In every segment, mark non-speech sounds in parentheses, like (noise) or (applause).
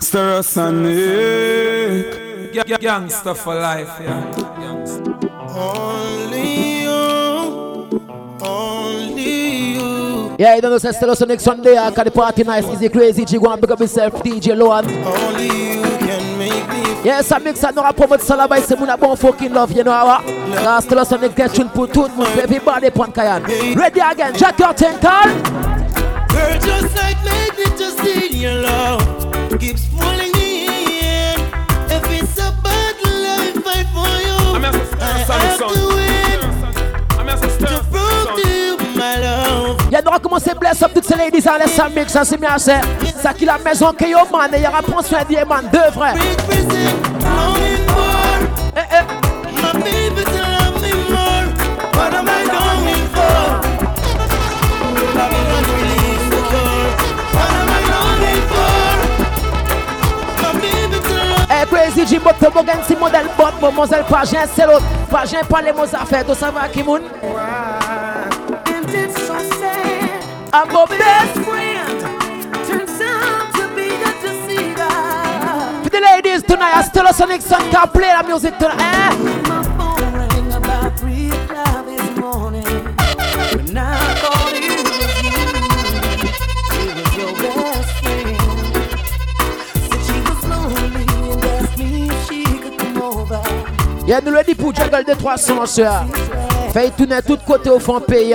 Stereosonic. G- gangster for life, yeah. Gangster. Only you, only you. Yeah, you don't know, say Stereosonic Sunday, I can the party nice, easy, crazy, G, go and pick up yourself, DJ Loan. Only you can make me Yes, I mix that, no, I promote Salaba, say, Muna, bon fucking love, you know how? Last Stereosonic, get you put tout, mon, everybody, pon kayan. Ready again, check your thing, Carl. Girl, just like magnet, just in your love keeps in. If it's a battle, I fight for you. I'm here to I stir have son. to win I'm here to stir to prove to you my love. Y'a nous commencer bless up toutes ces ladies en laissant mix, ça c'est bien, c'est ça qui la maison que yo man, et y'aura prendre soin des man, deux frères. Eh, eh. my crazy Jimbo, toboggan, si modèle bot, mademoiselle Pagin, c'est l'autre. Les mots affaires, tout ça so sad. I'm best. Friend the ladies tonight, I still Sonic Sun can play the music tonight. Eh? Et nous le dit pour Jungle de 300 sœurs. Fait tourner tout côté au fond pays.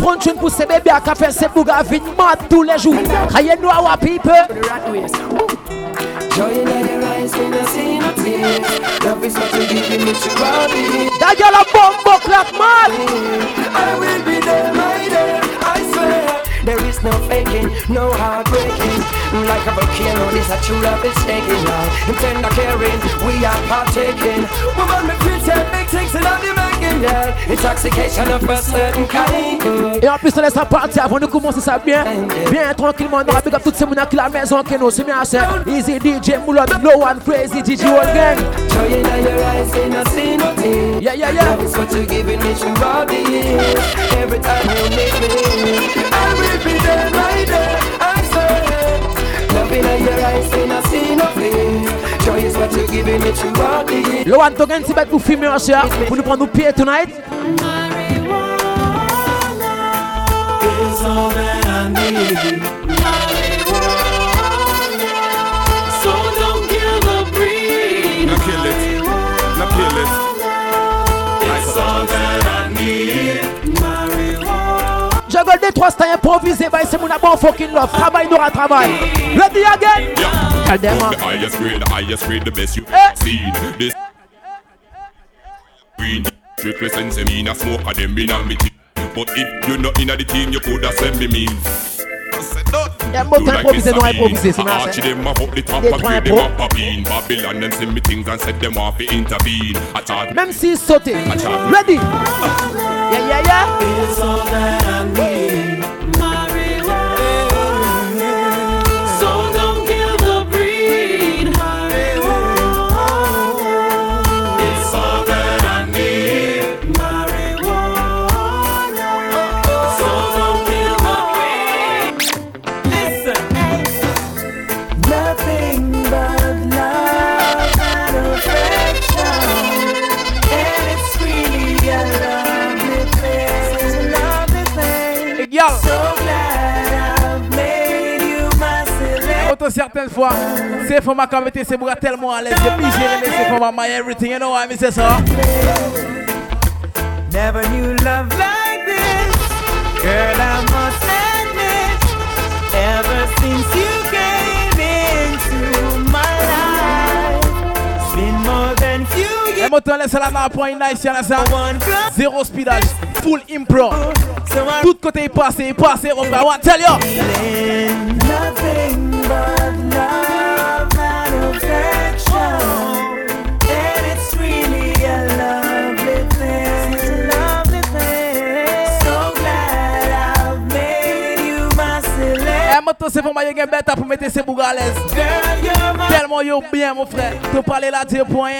Mon boss se prend une pour ces bébés à café, c'est bouga vite mad tous les jours. Aïe, nous, our people. I. That girl a bomb clock mad. I will be there, my dear. I swear. There is no faking, no heartbreaking. Like a volcano, this a true love is shaking now. In tender caring, we are partaking. Woman, me say big things in the making, Et en plus, on laisse la partie avant de commencer ça bien. Bien tranquillement, on toutes ces mounas qui la maison qui nous, c'est bien Easy DJ, Moulon, No One Crazy, DJ Whole Gang. Yeah, yeah, yeah. Every time you need me, I will be there, my dear. I swear. Love in your eyes, and I see no fear. Loan Togan, si bête pour fumer en chien, pour nous prendre nos pieds tonight? Juggle des trois styles improvisés, bah c'est mon fucking love. Travail, Nora, travail. Ready again? Tell them, The highest grade, the highest grade, the best you Eh. seen. This green strictly sense me in a smoke of them in a me team. But if you not in the team, you coulda send me mean. I said but You like improvise, Mr. no Bean. improvise, I arch them up up the top and trois grade them up a bean. Babylon and send me things and said them off to intervene. I thought Même s'il sautait. Ready? Yeah, yeah, yeah. It's all that I need. Certaines fois, c'est for ma communauté, c'est pour tellement à l'aise, plus géré, c'est for my everything, you know what I mean, c'est ça? Never knew love like this. Girl, I must admit, ever since you came into my life, it's been more than few years. Et la dans point nice, y'en a ça. Zéro speedage, full impro. Tout côté est passé, est passé, on va tell you. Nothing but love and affection. And it's really a lovely thing. It's a. So glad I've made you my celeb. Et moto c'est pour moi, y'a bête pour mettre ses bougas à l'aise. You're my Tellement yo bien, mon frère. Tu parles là, tu point.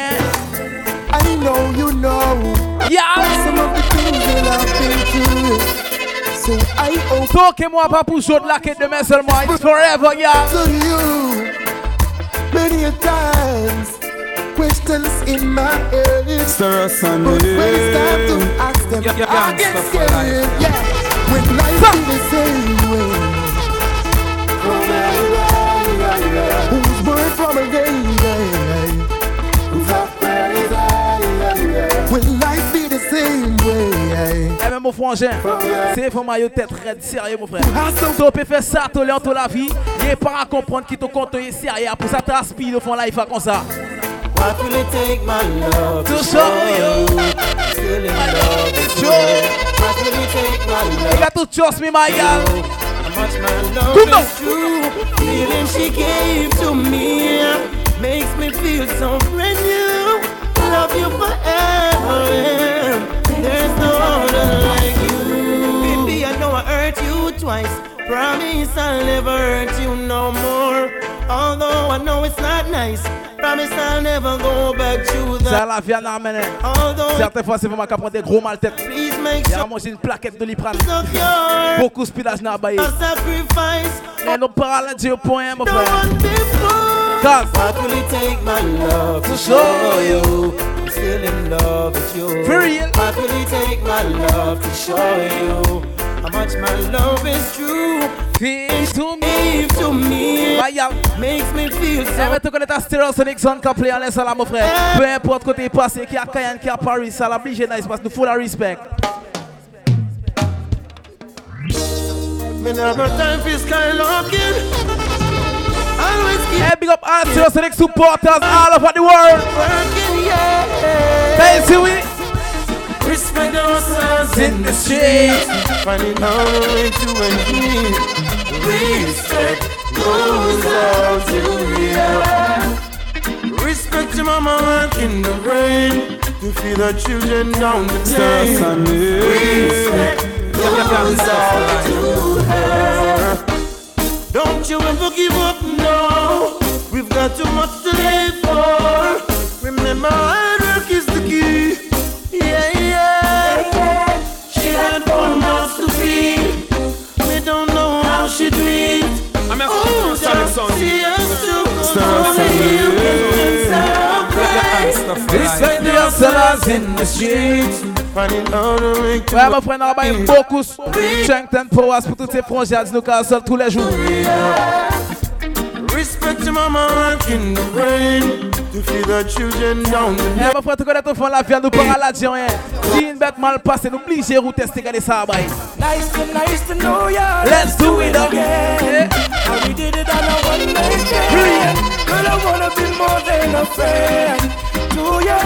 I know you know Yeah! some of the things that I've been through. So I owe Toquez-moi pas pour jouer de la quête demain seulement. It's forever, yeah. to you many a times. Questions in my head. Stir us on But when it's time to ask them, Yeah, yeah, I gangsta get scared. life. Yeah, when life be the same way. Who's born from a Eh ben mon frangin, c'est moi yo tête red sérieux mon frère. Tu peux faire ça tout le temps la vie, et pas à comprendre qui te compte est sérieux pour ça t'aspire au fond fait comme ça. What will it take my love To show you, Still in love with show. What will it take my love You got to trust me my girl. How much my love Come on. is true? Feeling she gave to me Makes me feel so brand new Love you forever twice Promise I'll never hurt you no more Although I know it's not nice Promise I'll never go back to that la vie Certaines fois c'est vraiment qu'à prendre des gros mal tête. Il a mangé une plaquette de liprane. Beaucoup de dans la baille. sacrifice Mais nous parlons point mon frère. Cause What will it take my love to show you. I'm still in love with you For real. What will it take my love to show you? How much my love is true feel to me. To me. Makes me feel Eh so ben tu connais ta Stereosonic Zone qui play en laisse là mon frère. Peu importe côté passé, qui a Cayenne, qui a Paris, ça l'a obligé nice parce que nous faut la respect. Me no time for skylocking Hey, big up all Stereosonic supporters all over the world. working, yeah see we Respect ourselves in the street. Finding out a way to and Respect goes out to you. Respect your mama working the rain to feed the children down the lane. Respect goes out to her. Don't you ever give up, no. We've got too much to live for. Remember, Sonic Sound. she has to Stir go us to up. you and Gangsta for life. Respect the hustlers in the street. Finding out a way to Ouais, mon frère, on a baillé beaucoup strength and powers pour toutes ces nous cassent tous les jours. respect your mama working the rain to feed the children down the Eh, mon frère, tu connais ton fond la vie, nous parlons à la dire rien. Si une bête mal passée, nous obligez de tester regarder ça, bail. Nice to nice to know ya. Let's do it again. How we did it on a one night stand. Girl, I wanna be more than a friend to ya?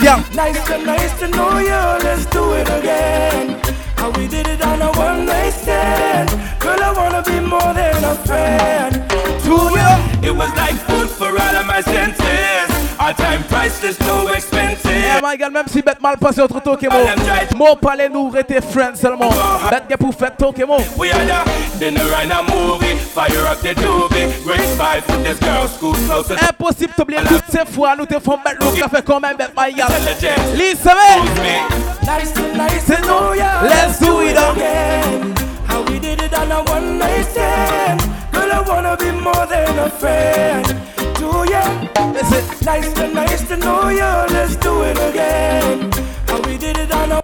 Yeah. Nice to nice to know ya. Let's do it again. How we did it on a one night stand. Girl, I wanna be more than a friend Mwen gen menm si bet mal pase yo tro toke mou Mou pale nou rete friend selman Bet gen pou fet toke We are the dinner and a movie. Fire up the doobie. Great five with this girl school te te fon bet nou ka fe konmen bet my nice Let's do it again. How we did it on a one night stand. Girl I wanna be more than a friend. Nice to nice to know ya. Let's do it again. How we did it on a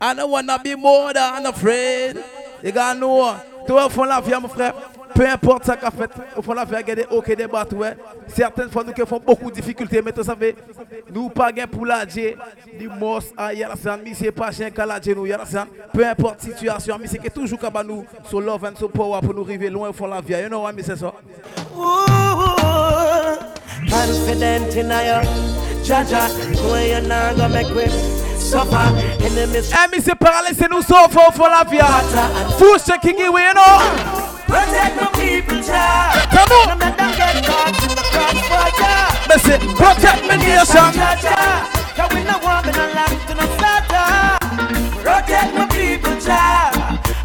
I don't wanna be more than a friend. You gotta know. Toi, au fond de la vie, mon frère, peu importe ce qu'a fait, au fond de la vie, il y a des hauts des bas, ouais. Certaines fois, nous qui font beaucoup de difficultés, mais tu savez, nous pas gain pour la Dieu, du mos à Yarasan, mais c'est pas chien qu'à la Dieu, nous, Yarasan. Peu importe situation, mais c'est que toujours qu'à nous, sur love and so power pour nous arriver loin au fond de la vie. You know what, mais c'est ça. Confident in your Jah Jah, where you not gonna make me suffer. Enemies mais c'est par là, c'est nous sauf au la vie. Qui est, you know. protect my people, child. Come on. No let them get caught in the crossfire. C'est protect me nation. Jah Jah, cause we no want me land to no slaughter. Protect my people, child.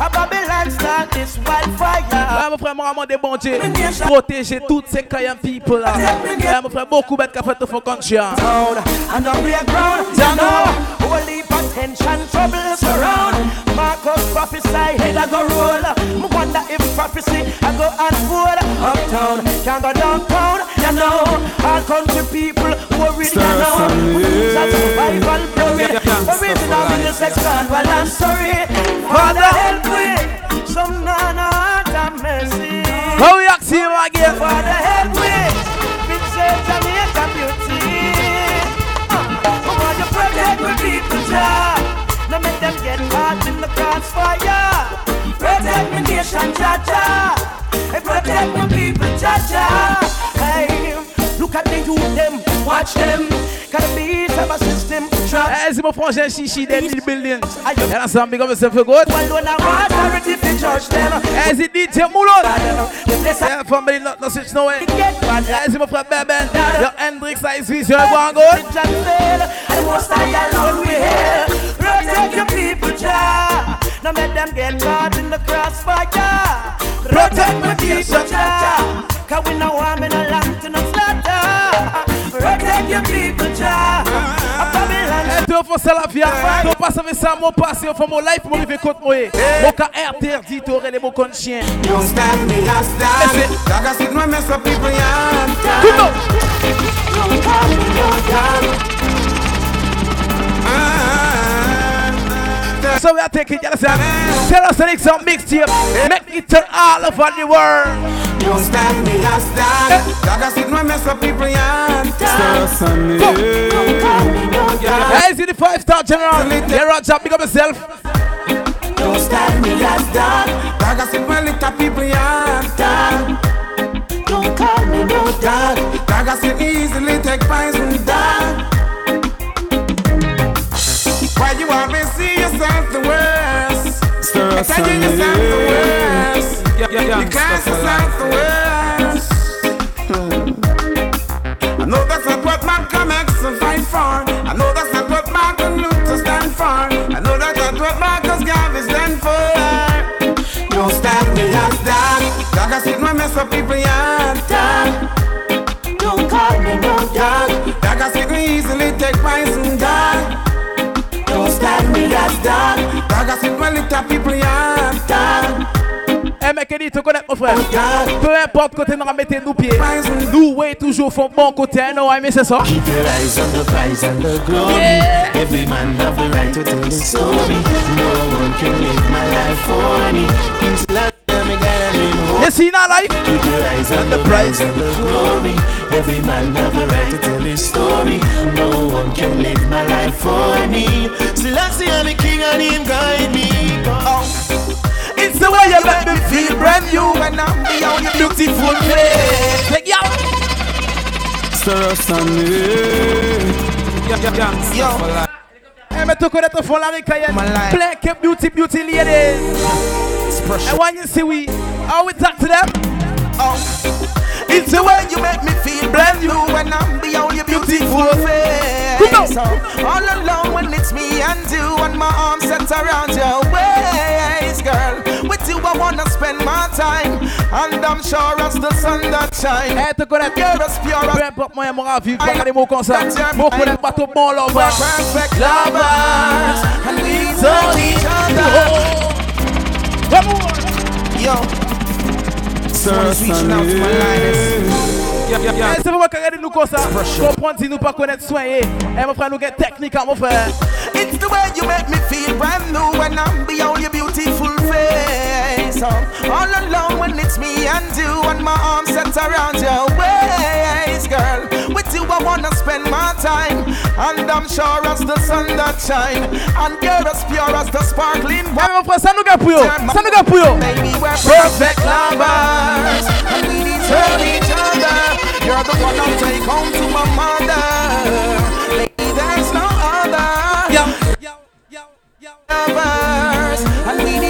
A Babylon start this wildfire. Ouais, mon frère, moi, des bon Dieu. Protéger toutes ces Kayan people là. Ouais, mon frère, beaucoup bêtes qu'a fait de fond conscient. town and on real ground. You know, holy potential trouble surround. Marcus prophesy, head I go roll. Me wonder if prophecy I go unfold. Uptown, can't go downtown. You know, all country people sex. Well, I'm sorry. Father, help me. Some nana have mercy. How we ask him again? Father, help me. Vincent Jamaica beauty. Uh, I want to protect my people, Jah. No make them get caught in the crossfire. Protect my nation, Jah Jah. Hey, protect my people, Jah Jah. Hey, look at the youth them, watch them. Gotta be some system Eh, c'est mon frangin des mille billions. Et là, ça me big up yourself for good. Alone I want authority to judge them. Eh, c'est DJ Moulon. If they say Yeah, family, not, not switch no way. get bad, Eh, c'est mon frère Beben. Yo, Hendrix, Ice Vision, go on good. And most I alone we here. Protect your people, Jah. Now make them get caught in the crossfire. Protect my people, Jah. Cause we know I'm in a land to no slaughter. Protect your people, Jah. Eh, tu faut ça la vie. Tu passes avec ça, mon passé, au fond, mon life, mon rive contre moi. Eh. Mon cas interdit, tu aurais les mots contre chien. Don't stand me as stand. Listen. Dog, I sit my mess up people yam. Come on. So we are taking you listen. Tell us the next song mixtape. Make it to all over the world. Don't stand me as stand. Eh. I sit my mess up people yam. Hey, is it the five star general? Yeah, Roger, big up yourself. Don't stand me as stand. I sit my little people yam. Don't call me no Dog, dog, I sit easily take poison. Dog. Why you see the worst? I tell you yourself the worst. You yourself the. Hmm. I know that's not what Malcolm X fight for. I know that's not what Martin Luther stand for. I know that's not what Marcus Garvey stand for. Don't stand me as dog. Dog, I sit my mess up people yard. Little people Eh, mec, dit, tu connais mon frère. dog. Peu importe côté nous mettez nous pieds. Nous, ouais, toujours font bon côté. Non, ouais, mais c'est ça? Keep your eyes on the prize and the glory. Every man have the right to tell his story. No one can live my life for me. King's land, You see now, like? Keep your eyes on the prize and the glory. Every man have the right to tell his story. No one can live my life for me. Selassie, I'm the king and him guide me. Oh. It's the way you let me feel brand new when I'm beyond your beautiful face. Like, yo. Hey, me to connect to follow me, Kayan. Black beauty, beauty ladies. And when you see we, how we talk to them? Oh. It's the way you make me feel brand new when I'm beyond your beautiful face. Come on. So, all alone when it's me and you and my arms set around your waist, girl. With you I wanna spend my time, and I'm sure as the sun that shine. Hey, te connaître. You're as pure as Peu importe moyen mon ravi, pas garder mots comme ça. Mon pas tout bon là, we're perfect lovers, and we need each other. Yo, Eh, C'est vraiment regarder nous comme ça. Comprendre si nous pas connaître soin. Eh, Eh, mon frère, nous get technique, hein, mon frère. It's the way you make me feel brand new when I'm beyond your beautiful face. All alone when it's me and you and my arms set around your waist, girl. With you I wanna spend my time, and I'm sure as the sun that shine, and you're as pure as the sparkling water. mon frère, ça nous gars pour yo. Ça nous gars pour yo. Baby, we're perfect lovers, and we deserve each other. You're the one I'll take home to my mother. Lady, there's no other. Lovers, and we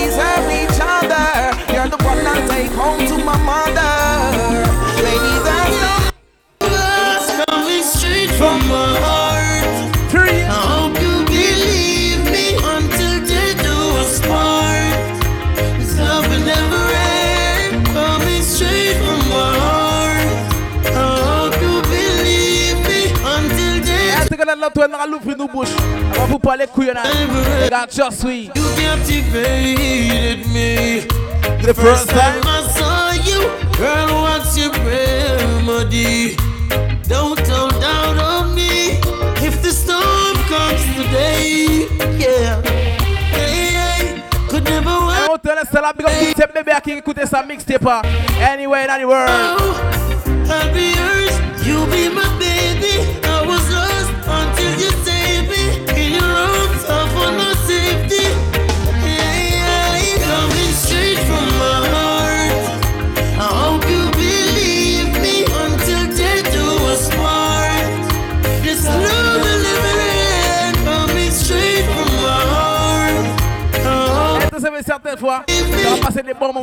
Est-ce que l'autre elle a l'ouvrir nos bouches? On vous parler. Regarde, just. You captivated me. The first time. I saw you, girl, what's your remedy? Don't hold down on me if the storm comes today. Yeah, hey, hey, could never Et work. on te laisse la big up tous ces bébés qui écoutent ça mixtape. Anywhere in the world. I'll be yours, you be my baby.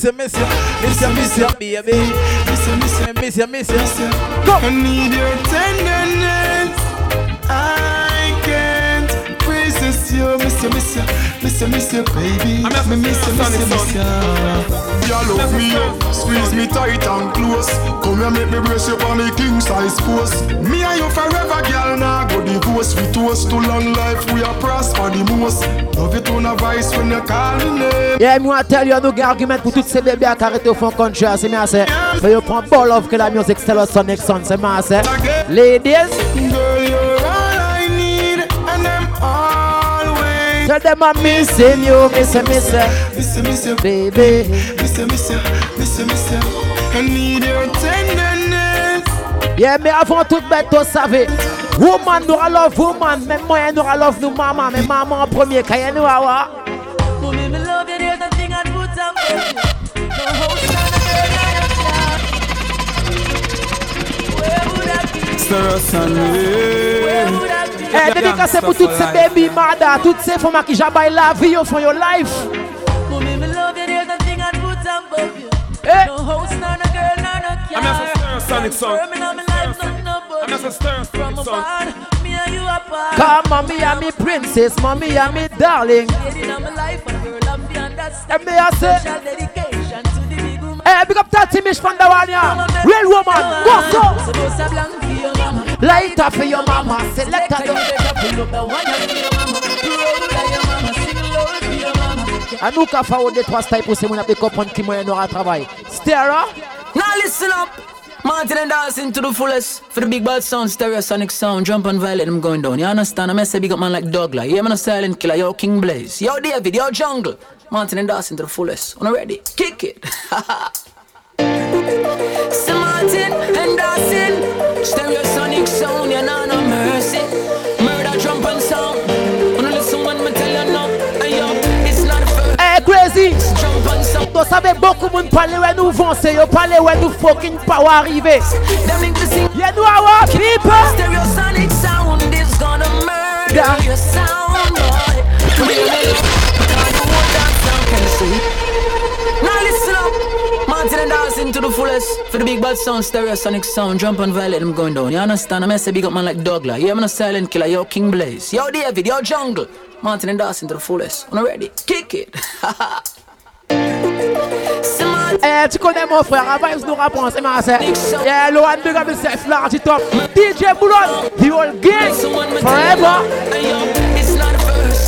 missing you. Monsieur, monsieur, monsieur, monsieur, baby. Missing, missing, Monsieur, monsieur. missing. Go. I need your tenderness. I resist you, miss you, miss you, miss you, miss you, baby. I'm just Me miss you, miss you, miss you. You love me up, squeeze me tight and close. Come here, make me brace you on me king size post. Me and you forever, girl. Now go divorce. We toast to long life. We are prosper the most. Love you to no voice when you call me name. Yeah, moi tell you no argument pour tous ces bébés qui arrêtent au fond country, c'est bien c'est. Mais you prend ball of que la musique Stellar Sonic Sun, c'est bien c'est. Ladies, Girl, Tell them I'm missing you, missing, missing, missing, missing, baby, missing, missing, missing, missing. I need your tenderness. Yeah, mais avant toute bête, vous savez. Woman, nous love woman? Même moi, nous love nous maman. Mais maman en premier, quand y'a nous awa. Stir us on me. Would I be? Eh, dédicacé pour toutes ces baby mada, toutes ces femmes qui jabaillent la vie au fond your life. Mommy, me love you, there's nothing I'd put up with you. Eh. No host, not a girl, not a I'm just a child. stir sonic song. Confirming me life, nothing I'm just a you. stir From sonic song. me and you apart. Come mommy and me princess, mommy darling. Lady in my life, and girl, I'm beyond that And me I say, Special dedication to the big eh, big up that Timish from the one ya. Real woman, go so. Light up for your mama, select her. up your. A nous qu'a fait des trois styles pour ces gens qui comprennent qui moyen aura travail. Stera, Now listen up. Martin and dancing to the fullest for the big bad sound, stereosonic sound, jump and violate them going down. You understand? I'm gonna big up man like Douglas. Yeah, man a silent killer, yo King Blaze. Yo David, yo Jungle. Martin and dancing to the fullest. On ready? Kick it. (laughs) Martin and dancing, stereosonic sound, you know no mercy. Murder jump and sound. Wanna listen when me tell you no. Hey yo, it's not crazy. Tu savais beaucoup de monde parler où nous c'est yo parler où nous fucking power arriver. Yeah, nous our people. Stereosonic sound is gonna murder your sound, To the fullest for the big bad sound, stereosonic sound, jump and violate them going down. You understand? I'm say big up man like Douglas. Yeah, I'm a silent killer. Yo, King Blaze. Yo, David. Yo, Jungle. Martin and dancing to the fullest. On ready? Kick it. (laughs) Eh, tu connais mon frère, ils nous rapprend, c'est ma. Yeah, Lohan, big up yourself, large it up. DJ Boulon, the whole gang, forever.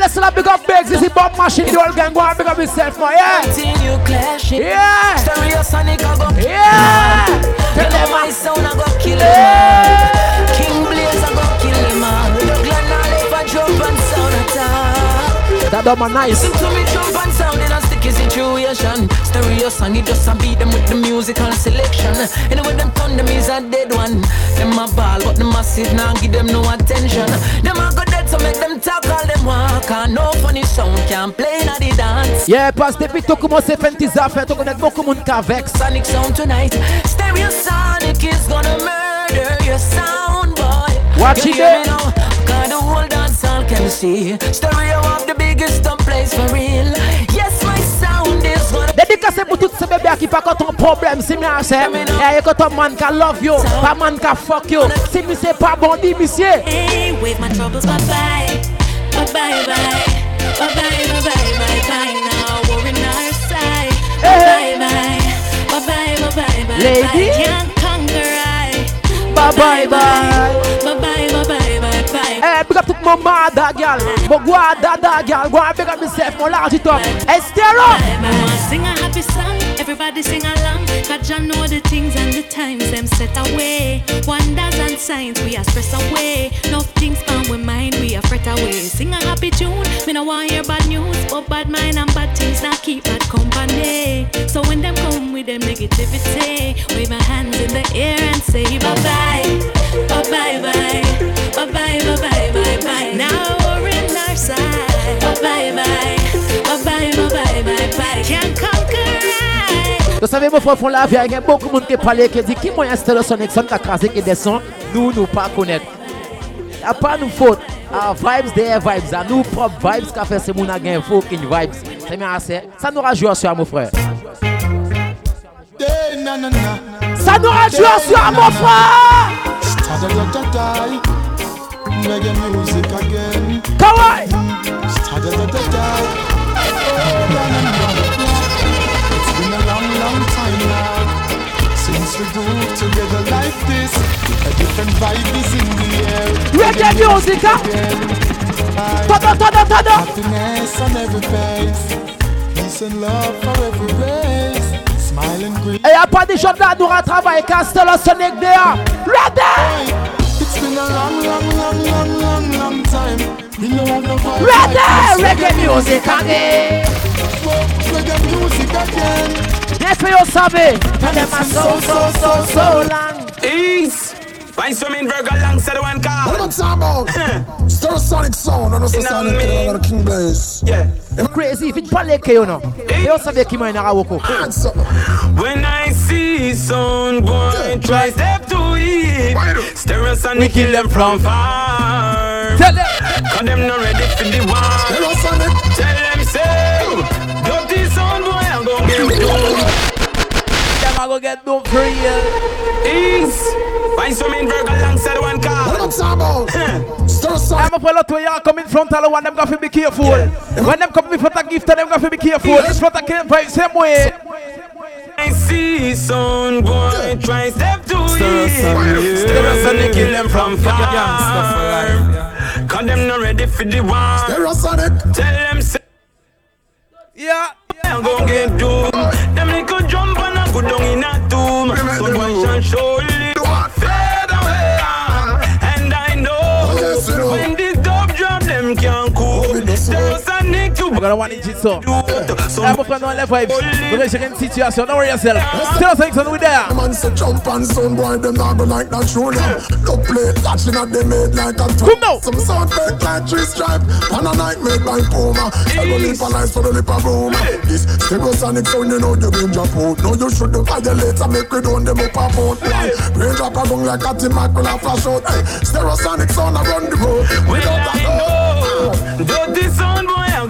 Let's not big up Begs. This is Bob Machine. The whole gang go and big up himself now. Yeah. Yeah. Go. Yeah. Tell them my sound I go kill him. King Blaze I go kill him all. The Glen Olive I and sound attack. That my nice. Situation. Stereo song, it just a beat them with the musical selection. Anyway, them turn them is a dead one. Them a ball, but the massive now give them no attention. Them a go dead, so make them talk all them walk. And no funny sound can play in the dance. Yeah, parce que depuis que tu commences à faire tes affaires, tu connais beaucoup de monde qui avec. Sonic sound tonight. Stereo Sonic is gonna murder your sound, boy. Watch You it hear me eh? now? Cause the whole dance all can see. Stereo of the biggest place for real. Yes, my sound is gonna Dédicacé pour tous ces bébés qui pas quand ton problème, c'est bien c'est. Et quand ton man qui love you, pas man qui fuck you. Si monsieur pas bon, dis monsieur. Hey, wave my troubles bye bye, bye bye bye, bye bye bye bye bye bye. Now we're in our side. Eh. Bye bye bye, bye bye bye bye bye. Lady. Can't conquer I. Bye bye bye bye. Eh, big up tout mon mada gal. Mon guada da gal. Go and big up myself, mon large it up. Hey, stereo. Mama sing a happy song, everybody sing along. Cause you know the things and the times them set away. Wonders and signs we are stress away. No things on we mind we are fret away. Sing a happy tune, me no want hear bad news, but bad mind and bad things not keep bad company. So when them come with them negativity, wave my hands in the air and say bye, bye Vous savez, mon frère, font la vie, il y a beaucoup de monde qui parle, qui dit qui moyen Stereo Sonic son qui a crasé, qui descend, nous, nous pas connaître. Y a pas nous faute. Ah, vibes, des vibes. À nous, propres vibes, qu'a fait, c'est mon again, fucking vibes. C'est bien assez. Ça nous rajoute sur mon frère. Ça nous rajoute sur mon frère. Ta-da-da-da-da. Reggae music again. Kawaii. We grew together like this. A different vibe is in the air. Reggae music, huh? Tada, tada, tada. Happiness on every face. Peace and love for every race. Smile and grin. Et y a pas de gens là, nous travailler qu'à Stereo Sonic there. Been a long, long, long, long, long, long time. We this. Reggae music again. Reggae music again. Yes, you savez. Tell them I'm so, so, so, so long. Find some in Virgo alongside the one car. What am I talking about? (laughs) Stereosonic sound, I know some sound in King Blaze. Yeah. Crazy, fit pas les que non. Et vous savez qui m'a énervé. When I see some boy try step to it, Stereosonic kill them from far. Tell them. Cause them not ready for the war. Stereosonic. Tell them say, dirty sound boy, I'm gonna get doomed. Them a go get done for real. Ease. Find some in Virgo alongside the one car. What am I talking about? Stereosonic. I'm a fellow to y'all come in front of one, them got to be careful. When them come in front of gift, them got to be careful. This front of came by same way. I see some boy try step to it. Stereosonic kill them from far. Cause them not ready for the war. Stereosonic. Tell them say. Yeah. I'm gonna get doomed. Them little jump and I go down in a tomb. Someone shall surely a nick gonna want it so. I'm up on all the vibes. We're gonna check situation. Don't worry yourself. Still saying something with there. Man say jump and sound boy, them not go like that show now. Look play, catching at them made like a Come now. Some sound fake like tree stripe, and a night made by Puma. Several lip and eyes for the lip of Roma. This stereosonic sound, you know you been drop out. No, you should violate and make we down them up a boat. Why? Rain drop a gun like a Tim Macron flash out. Hey, stereosonic sound around the road. We don't I. Dirty oh. sound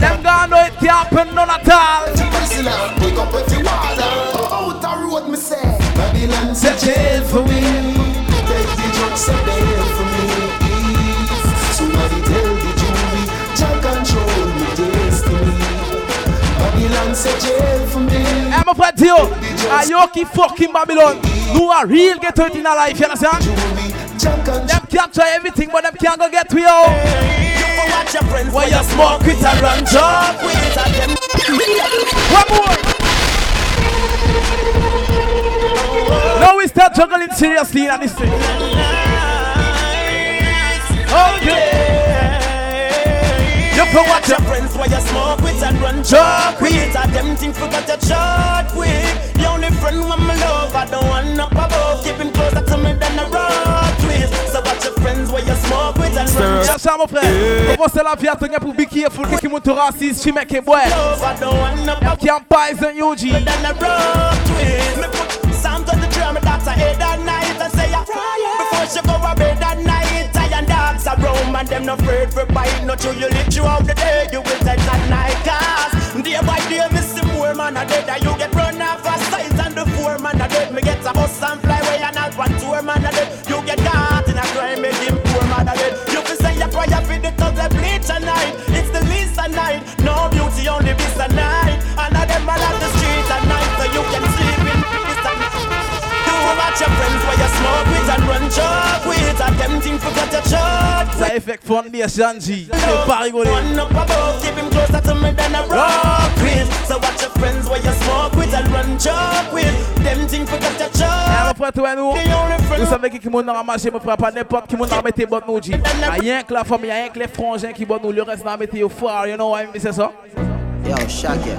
Them gonna know it can't happen none at all. Pick up every water. Out the road, me say. Babylon say jail for me. Beg the judge say bail for me. Somebody tell the jury, Jah control me destiny. Babylon say jail for me. Hey, my friend Theo, are you keep fucking Babylon? You are real get it in a life, you understand? Them capture everything, but them can't go get to you. Your you smoke with and run them. One more. Now we start juggling seriously in this thing. Okay. You can watch your friends where you smoke with and run Talk with and them think forgot your short with. The only friend when my love, I don't want up above. Keep him closer to me than a rock watch your friends where you smoke with and run Ya sa mon frère, commencez la vie à tenir pour be careful. Que qui monte raciste, tu mets que boy. Can't poison you, G. Psalm 23 on my head at night. And say a Before she go to bed at night. Iron dogs are roam and them not afraid for bite. Not you, you live throughout the day You will take at night Cause day by day me see more man. A dead And you get run off a sight and the four man. A dead Me get a bus and fly away and out one tour man. A up with and run chop with Attempting for cut a shot Ça effect foundation G C'est pas rigolé. One up above Keep him closer to me than a rock with. So watch your friends where you smoke with And run chop with. Attempting for cut a shot Et après toi nous Vous savez que qui m'en a ramassé Me frappe pas n'importe qui m'en a remetté Bonne nous G Rien que la famille Rien que les frangins qui bonne nous Le reste n'a remetté au foire You know what I mean c'est ça? Yo Shaka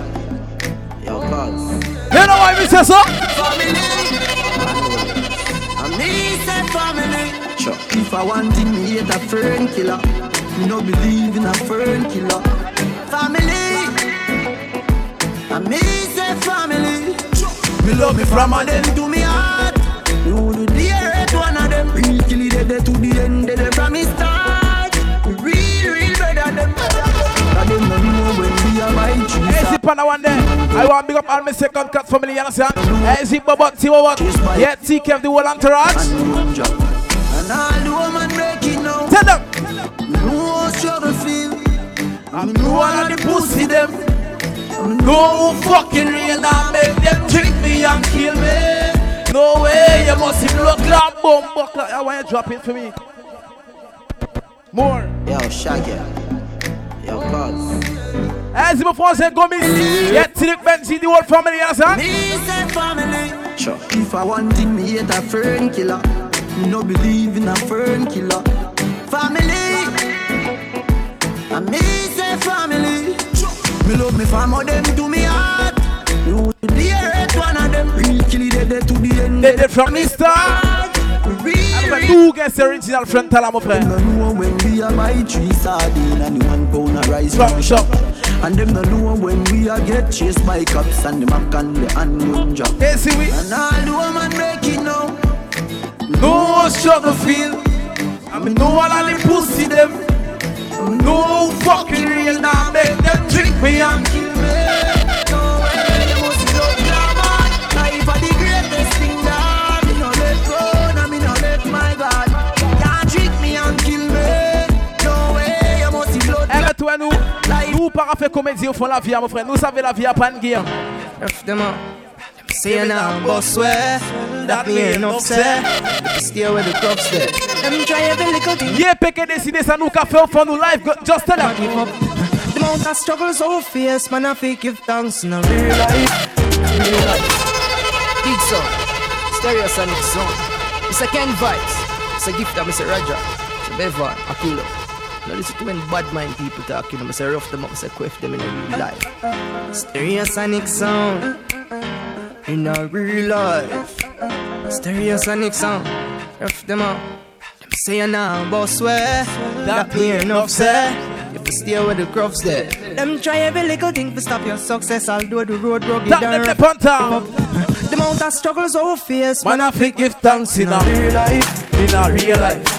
Yo cause You know what I mean c'est ça? Me say family. Sure. If I want it, me hate a fern killer. Me no believe in a fern killer. Family. And me say family. Me love me from a them to me heart. Me would dare hate one of them. Real kill it to the end, Hey, zip on one there. I want big up all my second cut family, you understand? Hey, zip bobot, see what? Yeah, Kev, the whole entourage. And all the woman breaking now. Tell them. No struggle feel. I know all of the pussy them. No fucking real now make them trick me and kill me. No way, you must see blood clot, bomb buckler. I want you drop it for me. More. Yo, Shaggy. Yo, cuz. Hey, zip français Gomis. Yeah, Tilly Benji, the whole family, you understand? Me say family. Sure. If I want it, me hate a fern killer. Me no believe in a fern killer. Family. And me say family. Me love me family, them to me heart. Me would dare one of them. Real kill it dead to the end. They did from the start. Après tout, c'est original frontal, mon frère. know when we are buy three sardine and the one pound of rice From from shop. And them no know when we are get chased by cops and the mac and the handgun drop. Hey, see we. And all the woman breaking now. No struggle feel. I mean, no one of the pussy them. No fucking real now make them trick me and kill me. Nous para faire comédie au fond la vie, mon frère. Nous savons la vie à pas de guerre. Say now, boss swear that me ain't upset. Stay where the cops there. Them try every little thing. Yeah, pique décider ça nous qu'a fait fond nous live. Go- Just tell them. The amount of struggle so fierce, man, I fake give thanks in a real life. Real life. Big son, Stereosonic Zone. It's a Ken Vibes. It's a gift of Mr. Roger. It's a Bevan, Akulo. Now listen to when bad mind people talk, you know, I say rough them up, I say quiff them in a real uh, life. Uh, uh. Stereosonic Sound. In a real life. Stereosonic Sound. Rough them out. Them say now, boss where that we enough say. If you stay with the crops there. Them try every little thing to stop your success, although the road rugged and them up top. The amount of struggles over face, Man, I fi give thanks in a real life, in a real life.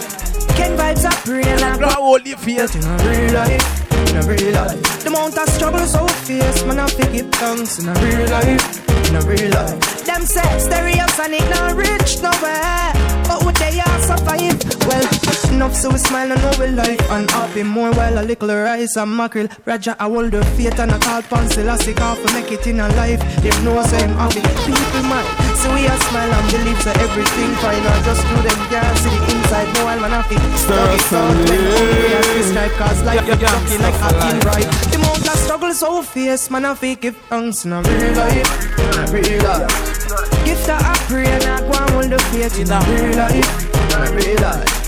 Ken Vybz up real and Now only face in a real life, in a real life. The amount of struggles so fierce man, I fi give thanks in a real life, in a real life. Them say stereosonic not rich nowhere, but what they are survive. Well, enough so we smile and know we life and happy more while a little rice and mackerel. Raja I hold the faith and I call pencil I sick off and make it in a life. Them know say I'm happy. People man, so we a smile and believe so everything fine. I just do them can't see the inside. No while man happy. Stuck it out when hungry and this type cause life is lucky like acting right. The amount of struggle so fierce, man I fake give thanks in a real life, a real life. Give that a pray and I go and hold the faith in a real life, real life.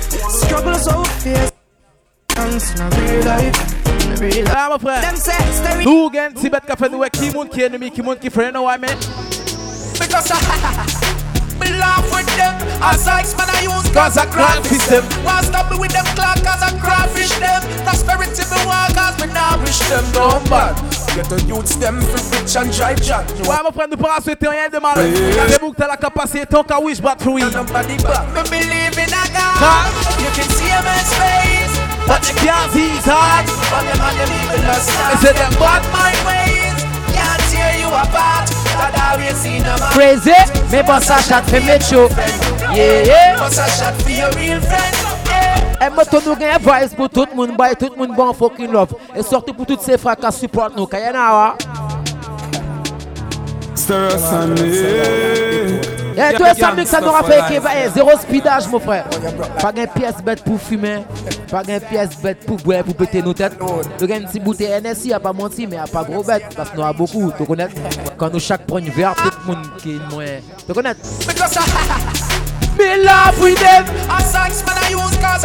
Struggle so fierce, thanks in a real life, in a real life. Ah, mon frère. Them say stereo. Nou gen Tibet ka fe nou e ki moun ki enemy, ki moun ki friend, know what I mean? Because (laughs) me laugh with them. As ice man I use cause I graphish them. Want stop me with them clock cause I graphish them. Prosperity me want cause me not wish them. No bad Get the youths them for rich and drive jack Ouais, mon frère, nous pas souhaiter rien de mal. Regardez-vous que t'as la capacité, ton cas wish bat free. Nobody but me believe in a God. You can see him in space But you can't see his heart. But them and them evil must I said them But my ways. Can't tear you apart Crazy, mais pas ça chat fait mes. Yeah, yeah. Pas chat real friend. Et moi, nous gagne vibes pour tout le monde, tout le monde bon fucking love. Et surtout pour toutes ces fracas support nous, Kayanawa. Gangster Sonic. Eh, toi, Sonic, ça nous rappelle que eh, zéro speedage, mon frère. Pas de pièce bête pour fumer, pas de pièce bête pour boire, pour péter nos têtes. Nous avons une petite bouteille NSI, a pas menti, mais a pas gros bête, parce que nous avons beaucoup, tu connais. Quand nous chaque prend une verre, tout le monde qui est moins. Tu connais? Me love with them. I sax man I use cause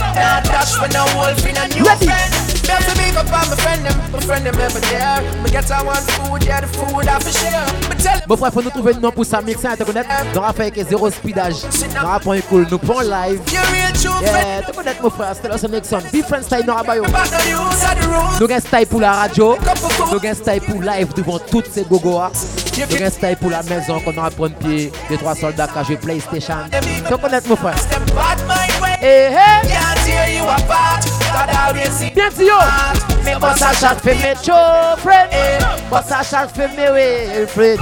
Can't dash when no wolf in a new Ready? friend. Me have to big up on my friend them My friend them ever there. Me get I want food, yeah the food I for share. Me tell them Bon frère, faut nous trouver un nom pour ça mixer, fait que zéro speedage. Un cool, nous prenons live. Yeah, mon frère, c'était Different style the rules. Nous style pour la radio. Nous style pour live devant toutes ces gogoas Nous style pour la maison qu'on aura prendre pied. Des trois soldats qui jouent PlayStation. Te connaître mon frère Eh eh. Can't tear you apart God always Bien yo. Me boss a shot for me show friend Boss a shot for me way friend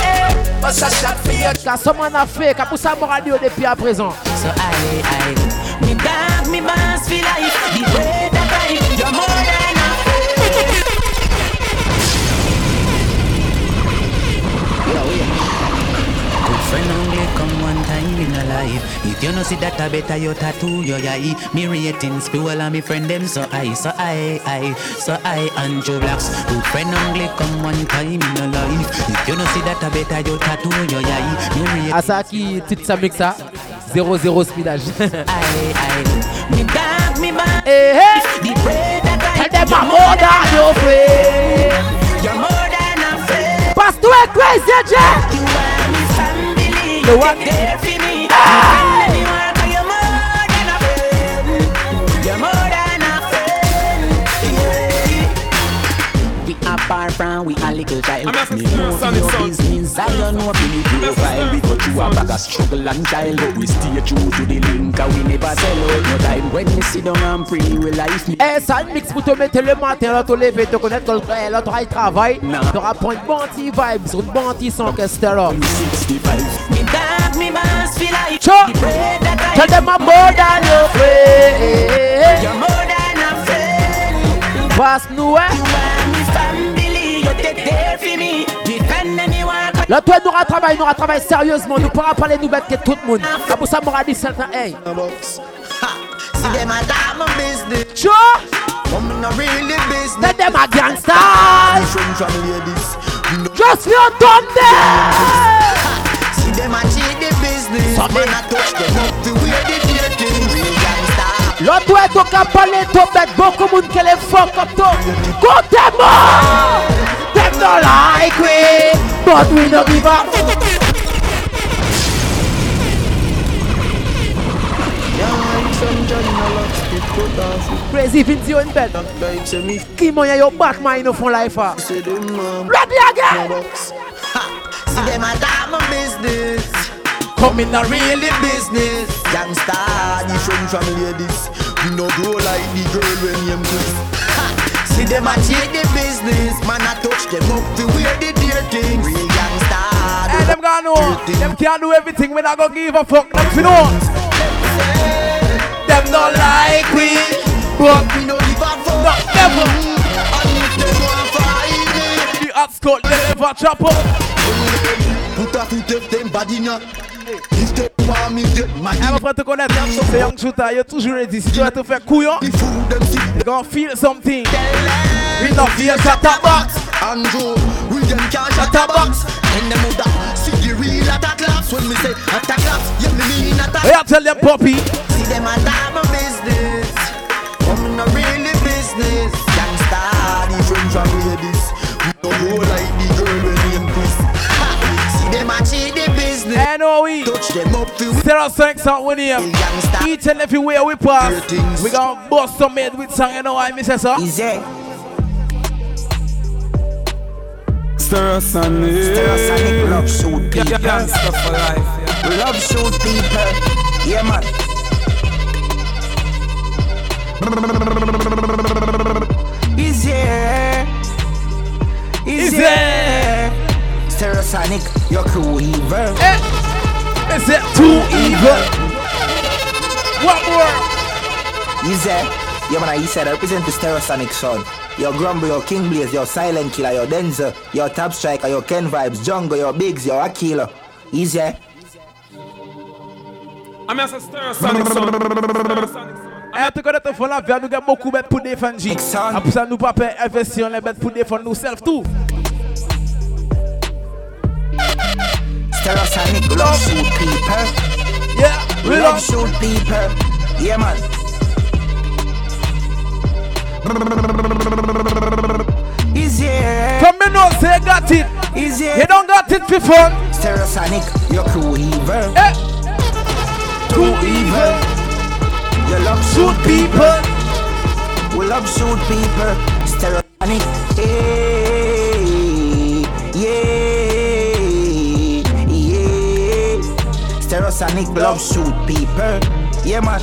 Bust a shot for your Car someone a fait, car pour ça mon radio depuis à présent. So I, I, time in a life. If you no see that, I better you tattoo your eye. Me ratings, people and me friend them so I, so I, I, so I, Blacks. Good friend only come one time in a life. If you no see that, I better you tattoo your eye. Me ratings. Ça qui titre ça mixa 0-0 speedage I, I, me dog, me boss. Eh eh The way that I, Tell them I'm more than your friend you're more than a friend. Pass to a crazy Jack The take care for me. Anywhere, are far from we a little child. Me a know son, your son. business. I don't know if you profile. We got you a bag of struggle and child, but we stay true to the link. And we never sell out no time. When we sit down and pray, we life me. Eh, ça mix pour te mettre le matin, là, te lever, te connaître, que le- l'autre il travaille. T'auras prendre une bonne petite vibe, sur une bonne petite que c'était là. Me dog, me boss feel like Cho. the bread that I Tell them I'm more than your friend You're more than a friend. Pass nous, eh You are my family. Le toi nous travail, nous travail sérieusement, nous pourra parler nous bête que tout le monde. Ça qu'on dit certain hey. See them a that my business. Sure. Come in a really business. Let them a gangsters. Just for your there. See them a cheat the business. Man a touch them up. L'autre toi tu qu'à parler tout bête, beaucoup de monde qui les fuck up tout. Côté moi. Them no like we, but we no give up. Crazy Vinci in bed. Qui moyen yo Batman no font life ah. Ready again. See them a my business. Come in a really business. Gangsta, different from ladies. We no grow like the girl when you twist. See them a cheat the business. Man a touch them up to where the dear things. Real gangsta. Hey, them gonna know. Them can't do everything. We not gonna give a fuck. Them fi know. Them not like we, but we no give a fuck. Not ever. And if they want fight the hot Scott they never chop up. put a foot up them body now. Mon frère, te connaître, c'est Young Shooter, toujours ready. Si tu vas te faire couillon, you gonna feel something. We not feel up box. Andrew, we them can't a box. And them woulda see the real attack claps when me say attack claps. Yeah, me mean attack. Hey, I tell them, puppy. See them my business. In a really business. Gangsta, from ladies. We don't go like business. I know we. Touch them up to Zero six out when here. Each and every way we pass, we gonna bust some head with song. You know why me say so? Easy. Stereosonic. Stereosonic love shoot people. Gangsta for life, yeah. Love shoot people. Yeah, man. Easy. Easy. Stereosonic, your crew evil. Is it too evil? What more? Easy. Yeah, man, he said I represent the Stereosonic son. Your Grumble, your King Blaze, your Silent Killer, your Denzer, your Top Striker, your Ken Vibes, Jungle, your Biggs, your Akila. Easy. I'm a Stereosonic son. Eh, tu connais ton fond la vie, nous avons beaucoup de pour défendre. Après ça, nous pas faire investir les bêtes pour défendre nous-mêmes tout. Stereosonic love shoot people. Yeah, we love shoot people. Yeah, man. Easy. From me know say you got it. Easy. You don't got it for fun. Stereosonic, your crew evil. Eh. Too evil. You love shoot people. We love shoot people. Stereosonic. Hey, Stereosonic love shoot people. Yeah, man.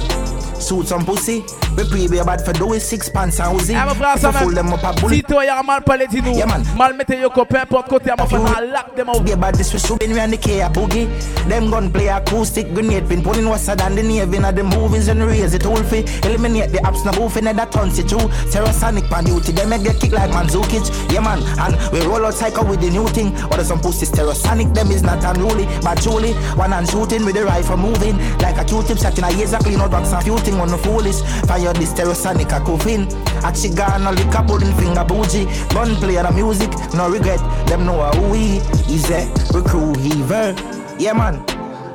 Shoot some pussy. We pray bad for doing six pants and Uzi. Mon frère, ça If you fool them up a bullet. Si toi, y a mal de nous, Yeah, man. mal mettez yo peu importe côté, mon frère, mal lock them out. Be about this we shooting we and the K a boogie. Them gun play acoustic grenade pin pulling what's than the navy na the movies and raise it all fi eliminate the apps na boof in that turns it true. Terrasonic pan duty them make get kick like Mandzukic. Yeah man, and we roll out cycle with the new thing. Or some pussies terrasonic them is not unruly, but truly one and shooting with the rifle moving like a Q-tip set in a years a clean out box and few thing on the foolish. Fire this terrasonic a coffin. A chiga no lick a pudding finger bougie. Gun play and the music, no regret. Them know who we is a recruit heaver. Yeah man.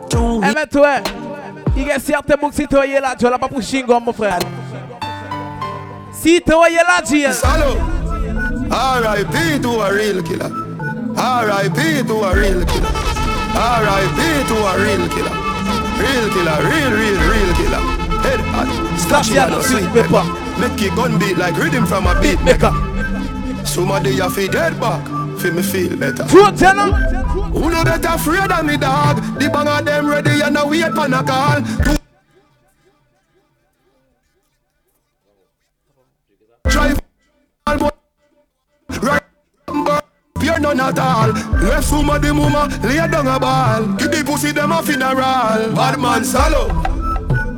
True. Eh, mais toi, il y a certains boucs si toi y est là, tu vas pas pour Shingon, mon frère. Si toi y est là, tu es. Salo. R.I.P. to a real killer. R.I.P. to a real killer. R.I.P. to a real killer. Real killer, real, real, real killer. Head hot, and ya, a sweet pepper. Make it gun beat like rhythm from a beat maker. Somebody you fi get back, fi me feel better. True, tell 'em. Who know that afraid of me dog? The bang of them ready and a wait for a call. Drive right You're none at all. Left somebody mama lay down a ball. Give the pussy them a funeral. Bad man salo.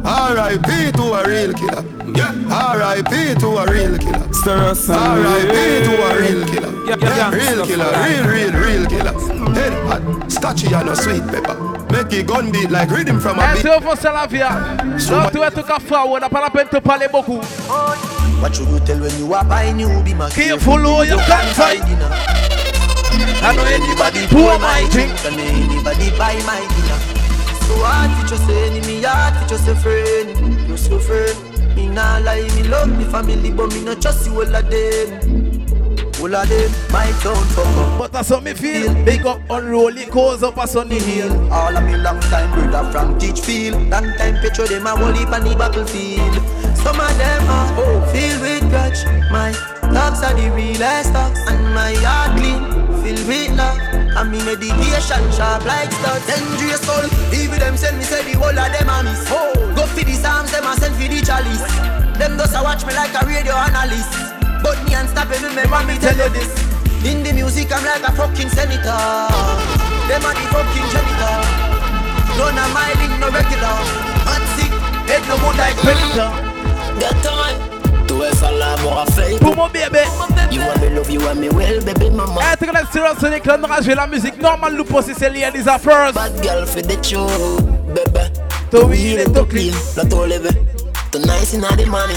R.I.P. to a real killer. Yeah, R.I.P. to a real killer. Stir us R.I.P. to a real killer. Yeah, yeah, yeah. Real killer, real, real, real killer. Head hot, scotchy and a sweet pepper. Make it gun beat like rhythm from a beat. qu'on fait la vie? Donc, tu es tout qu'à faire, on n'a pas la peine de te parler beaucoup. What you tell when you are buying you be my Careful who you can find. I know anybody pour my drink. Can anybody buy my dinner? So hard to just say enemy, hard to just a friend. You so friend. Me nah lie, me love me family, but me not trust you all of them. All of them, my town fuck up. But that's how me feel. Big up unruly cause up a sunny hill. All of me long time brother from Teachfield. Long time picture them a heap on the battlefield. Some of them are filled with grudge. My dogs are the realest dogs, and my heart clean, filled with love. And me meditation sharp like studs. Dangerous soul, even them send me say the whole of them a miss. Go for the psalms, them a send for the chalice. Them just a watch me like a radio analyst. But me and stop it, remember me tell you this. In the music, I'm like a fucking senator. Them are the fucking janitor. None of my link no regular. Hot sick, head no good like predator. That time. Pour mon bébé. You want me love, you want me well, baby mama. Être l'excellence, c'est l'éclandra, j'ai la musique normale, nous posséder c'est lié à des Bad girl, fais des shows, bébé. Clean, la T'as nice the money.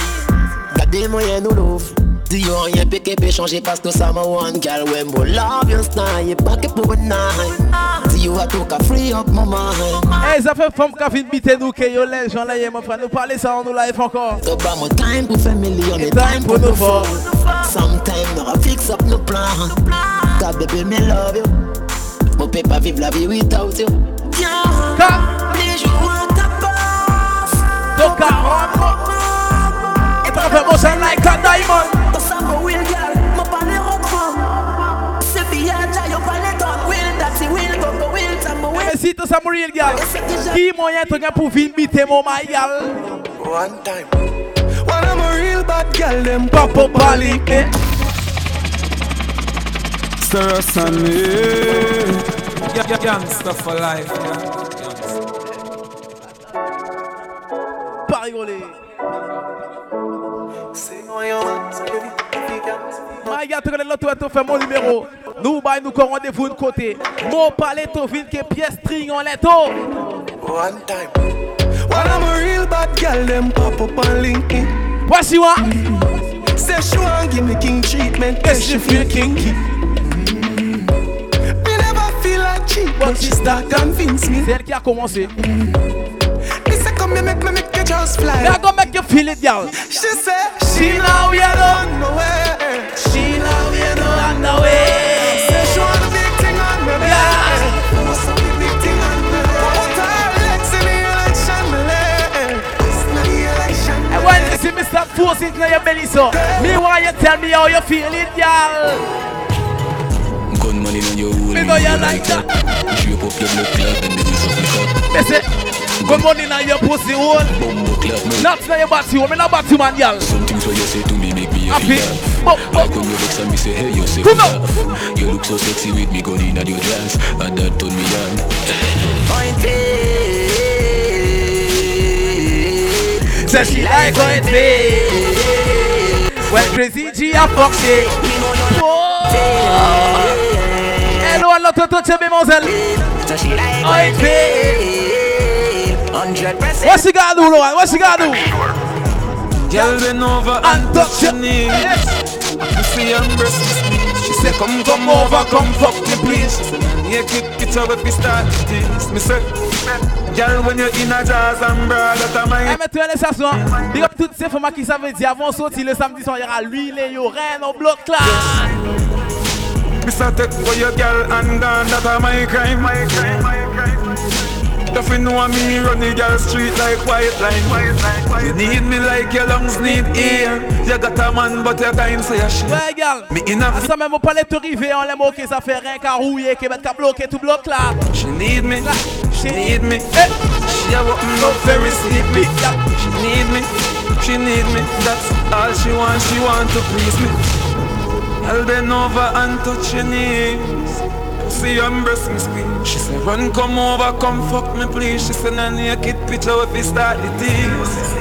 Gardez moyen nous l'ouvre l'offre. Si yo rien péché peut changer parce que ça m'a one girl when mo love you style, pas que pour une night. Si you a tout qu'à free up my mind. Eh, ça fait femme qui vient biter nous, que yo les gens là, mon frère, nous parler ça en nous live encore. So pas mon time pour family, on est time pour nous voir. Sometime nous fix up nos plans. God baby me love you. Mon peut pas vivre la vie without you. Yeah. Les jours ta passe. Donc, à. Et fait mon son like a diamond. Sito sa Muriel gal Ki mwenye tonye pou vin bite mou may gal One time. One I'm a real bad gal Dem pop bali me Stir and me Gangsta for life Parigolé Sing man My gal te konen loto mon numero nous, bah, nous, qu'on rendez-vous de côté. Mon palais, tu fin que pièce string en letto. One time. When I'm a real bad girl, them pop up on LinkedIn. What? You want? Say she want give me king treatment, guess she feel kinky. Mm. Me never feel like cheap, but she start convince me. C'est elle qui a commencé. Me say come here, make me make you just fly. Now go make you feel it, girl. She say She now we are done. nowhere. She now we are done see me start forcing it in your belly, so me want you tell me how you feel it, girl. Gun money on your whole Me know you like that. Shape up your blood clot and then you suck me up Me say, good money in your pussy hole. Bumbo clot man Not in your body hole. Me not body man, girl. Some things what you say to me make me a Happy. feel But, Like when you vex and me say hey you say Come You look so sexy with me gun in at your dance And that turn me on Point it. Say she like how it feel. When crazy G a fuck shit. Hello, hello, to touch your mademoiselle. So she like How it feel. Hundred percent. What she gotta do, Lord? What she gotta do? Girl, bend over and touch your knees. You see her breasts. She say, come, come over, come fuck me, please. She say, yeah, kick it up if we start to tease. Me say, girl, when you're in a jazz and my Eh, mais les stations. Big up toutes ces femmes qui savent dire avant sortir le samedi soir, il y aura et yo rien au bloc là. Say, take for your girl and gone, that my crime. My crime, my crime. If you know me, run the girl street like white line. You need me like your lungs need air. You got a man, but you can't say a shit. Ouais, gal. Me a Ça même au palais te river, on l'aime ok, ça fait rien qu'à rouiller, qui va te bloquer tout bloc là. She need me, she need me. Eh. She a walk me up very sleepy. She need me, she need me. That's all she want. She want to please me. I'll bend over and touch your knees. See you embrace me squeeze. She said, run, come over, come fuck me please. She said, nah, naked picture if you start the tease.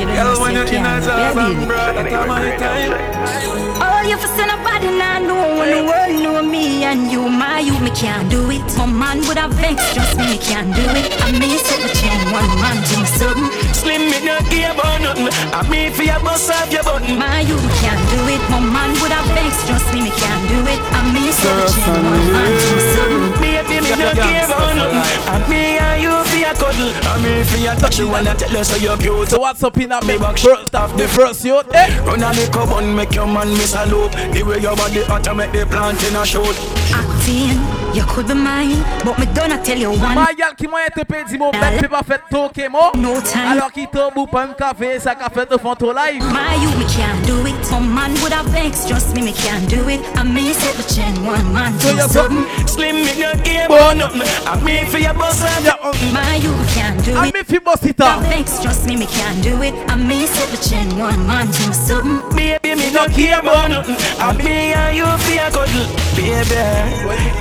you know Girl, you when say you're in a can't. job, Yeah, I'm baby. broad, that's my time. You for send nobody now know when the world know me and you, my you, me can't do it. My man would have vexed, trust me, me can't do it. I may set the chain, one man do something. Slim me no care about nothing. I me for your bust off your button. My you, me can't do it. My man would have vexed, trust me, me can't do it. I may set the chain, one man do something. Baby, me no care about nothing. I me and you for your cuddle. I me for your touch. You wanna tell us how you're cute. So what's up in a me first off the first youth? Eh? Run a lick up and make your man miss a loop. The way your body hot and make the plant in a shoot. Acting, you could be mine, but me gonna tell you one. Ma gal ki mwen te pe di mo bet pe pa fet toke mo No time. Alors ki to bou pa m kafe sa ka fet fon to live My you, me can't do it. Some man would have vexed, trust me, me can't do it. I may set the chain, one man do something. Slim me no care about nothing. I me for your bust off your button. My you, can't do I it. me fi bust it That up vex, trust me, me can't do it. I may set the chain, one man do something. Baby, me no care about nothing. I me and you for your cuddle. Baby,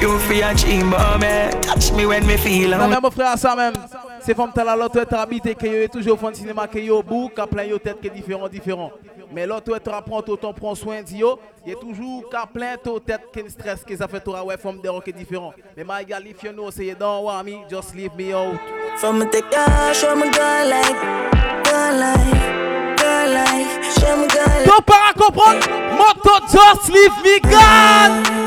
you for your dream, mommy. Touch me when me feel Non hungry. men mon frère ça même Ces femmes là, l'autre est habité, qui est toujours au cinéma, qui est au bout, qui a plein de têtes qui est différent, différent. Mais l'autre est apprend, autant prend soin de il est toujours qu'à plein de têtes qui stress, qui ça fait tout ouais, femme de qui est différent. Mais my girl, if you know, say don't want me, just leave me out. From the cash, I'm a girl like, girl like, girl like, j'aime girl like. Donc, para comprendre, motto, just leave me, God.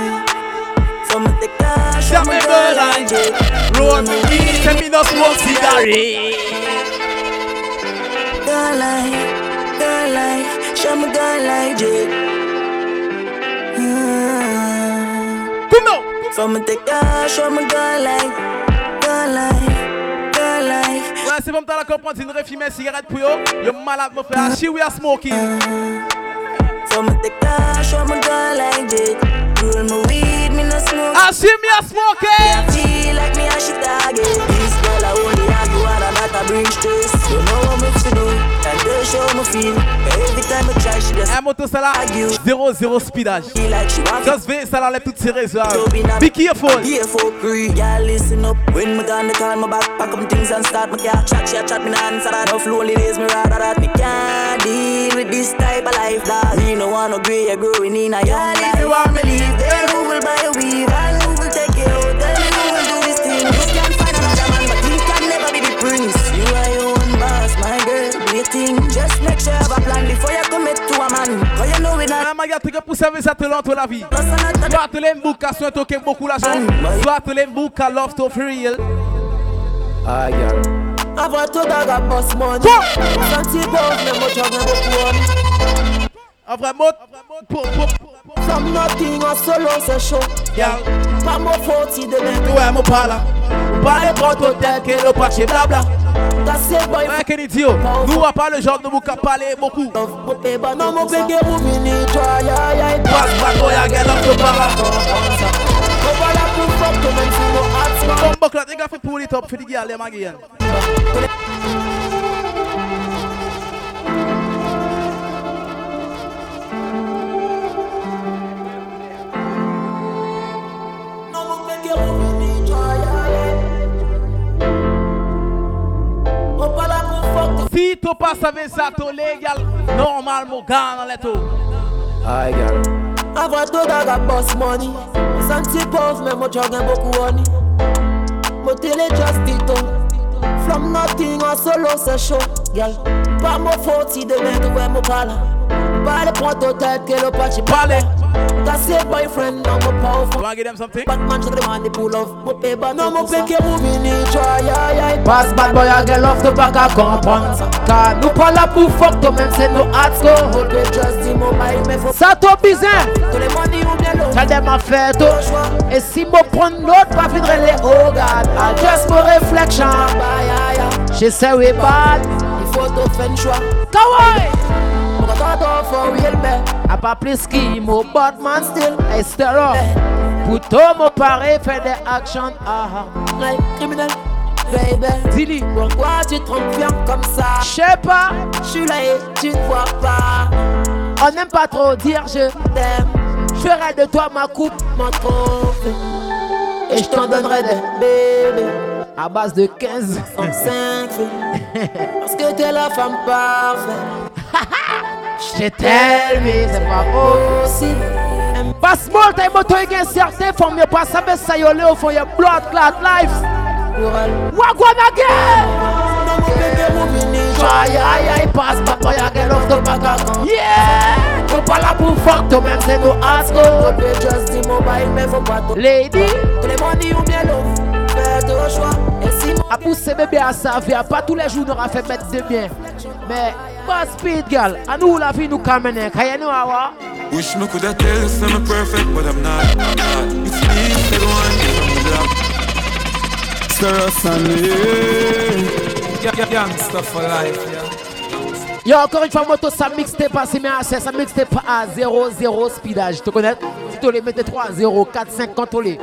From me take a show me Jamais girl me like, like Roll me weed Tell me no smoke cigarette girl like, girl like, show me girl like Jake. Come on. From take a show me girl like, girl like. Ouais c'est femme t'as la comprendre une refumée cigarette pour yo. Yo malade mon frère. She we are smoking. From take a show me girl like Jake. No. I see me a smoking feel eh? like me a shit target. This girl I only argue and not a bring stress. You know what me to do, and they show me feel. Every time I try, she just Un moto ça là 0-0 speedage feel like she want Just V ça là toutes ses réserves to be not Be careful Be free. Yeah, listen up. When me gone, they call my back, pack up things and start my car. Chat, chat, chat, me nah answer that. Enough lonely days, me rather that. Me can't deal with this type of life, dog. Me no want no grey, you're growing in a young life. If you want me leave, then who will buy a weave? Tu pour servir ça te lente la vie. Soit tu l'aimes beaucoup, soit tu aimes beaucoup l'argent. Soit tu l'aimes beaucoup, love to for real. Ah, girl. Avant tout, dog a boss money. Senti pose, mais moi, j'en ai beaucoup. En Après mot, From nothing a solo se show Girl, pas mon faute de même Ouais, mon pas Pas les grands hôtels que le pas chez blabla. That's boy Ouais, quel idiot Nous, à pas le genre de vous qu'à beaucoup. Non, mon bébé, vous venez Toi, ya, ya, ya. Pas, pas, toi, ya, get up, toi, pas là. Come back, let me go for pull it up for. Maguiennes. Si tu passes avec ça, légal, normal, mon gars, dans les taux. Ah, girl. Avant tout, dog a boss money. Senti pauvre, mais moi, j'en ai beaucoup honey. Mon télé just dit tout. From nothing, en solo, c'est chaud, girl. Pas mon faute, il devient que ouais, mon parle. Pas les points de tête que le patch parle. That's it, boyfriend, now go powerful. Wanna give them something? Bad man, should they want the pull off. But pay back, now go pick your need. Pass bad boy, I get off the back, I compound. Car nous pas là pour fuck, toi même c'est nos hearts go. Hold the trust, dis-moi, my me faut. Ça toi money bien l'autre. T'as des. Et si moi prendre l'autre, pas finir les oh god. I just for reflection. J'essaie, oui, bad. Il faut t'offrir un choix. Kawaii! Pourquoi t'as ton faux, oui, elle met plus qui mon Batman still I stir up Pour tout mon pari fait des actions ah ah Like criminel, baby. Dis-lui Pourquoi tu te trompes bien comme ça? Je sais pas Je suis là et tu ne vois pas. On n'aime pas trop dire je t'aime Je ferai de toi ma coupe Mon trophée. Et je t'en donnerai des bébés. À base de 15. (laughs) Parce que t'es la femme parfaite. She tell me c'est pas possible. Baseball tay mo toy gen certain from your past sabe sa yo leo from your blood clot life. Wagwan again. Ay back back again. Yeah. Ko pala pou fuck to même c'est no ask go. Go just mobile. Lady. Que les money ou bien l'eau. A pousser bébé à sa vie, pas tous les jours n'aura fait mettre de bien. Mais Speed, girl. And all of you come in here. You know how? Wish me could have tell you perfect, but I'm not. Not. It's me, the one in the Sunny. Yeah, for life, yeah. Yo, encore une fois, moto, ça mixtape hein, à CMAC, ça mixtape à 0-0 speedage, tu connais? Si tu les mettais 3-0, 4-5 contrôlés.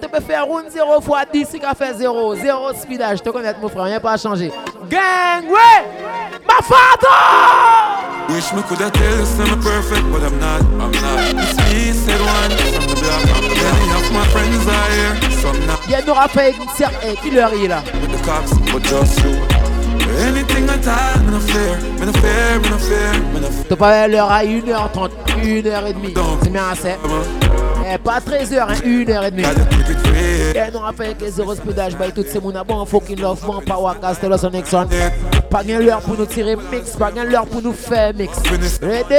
Tu peux faire une 0 x 10, il a fait 0. 0 speedage. Tu connais, mon frère, rien pas à changer. Gang, ouais! Ma fata! Wish me coulda tell you perfect, but I'm not, I'm not. It's me, said one from the block. Many of my friends are here, some not. Il y a eh, qui leur est là? With the cops, but just you. Anything at all, me no fear, me no fear, me no fear, me no fear. Tu pas l'heure à 1h30, 1h30. C'est bien assez. Eh, pas 13h, hein, 1h30. Et nous avons fait que 0 speedage, bah, tout ces moun a bon, fucking love, bon, power, Castello, son Nixon. Pas gain l'heure pour nous tirer mix, pas gain l'heure pour nous faire mix. Ready?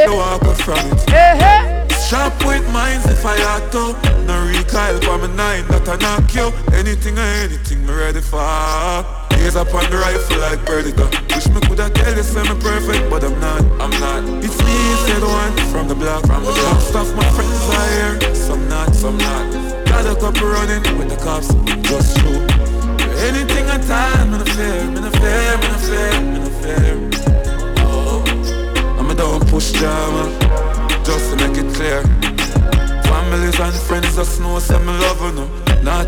Hey, hey! Sharp point minds if I had to. No recoil for my nine that I knock you. Anything or anything me ready for. Gaze up on the rifle like Predator. Wish me coulda tell you say me perfect, but I'm not, I'm not. It's me, said one from the block, from the block. with the cops, just. Anything a fair, in a fair, a fair, a fair. Push just to make it clear. Families and friends just know some love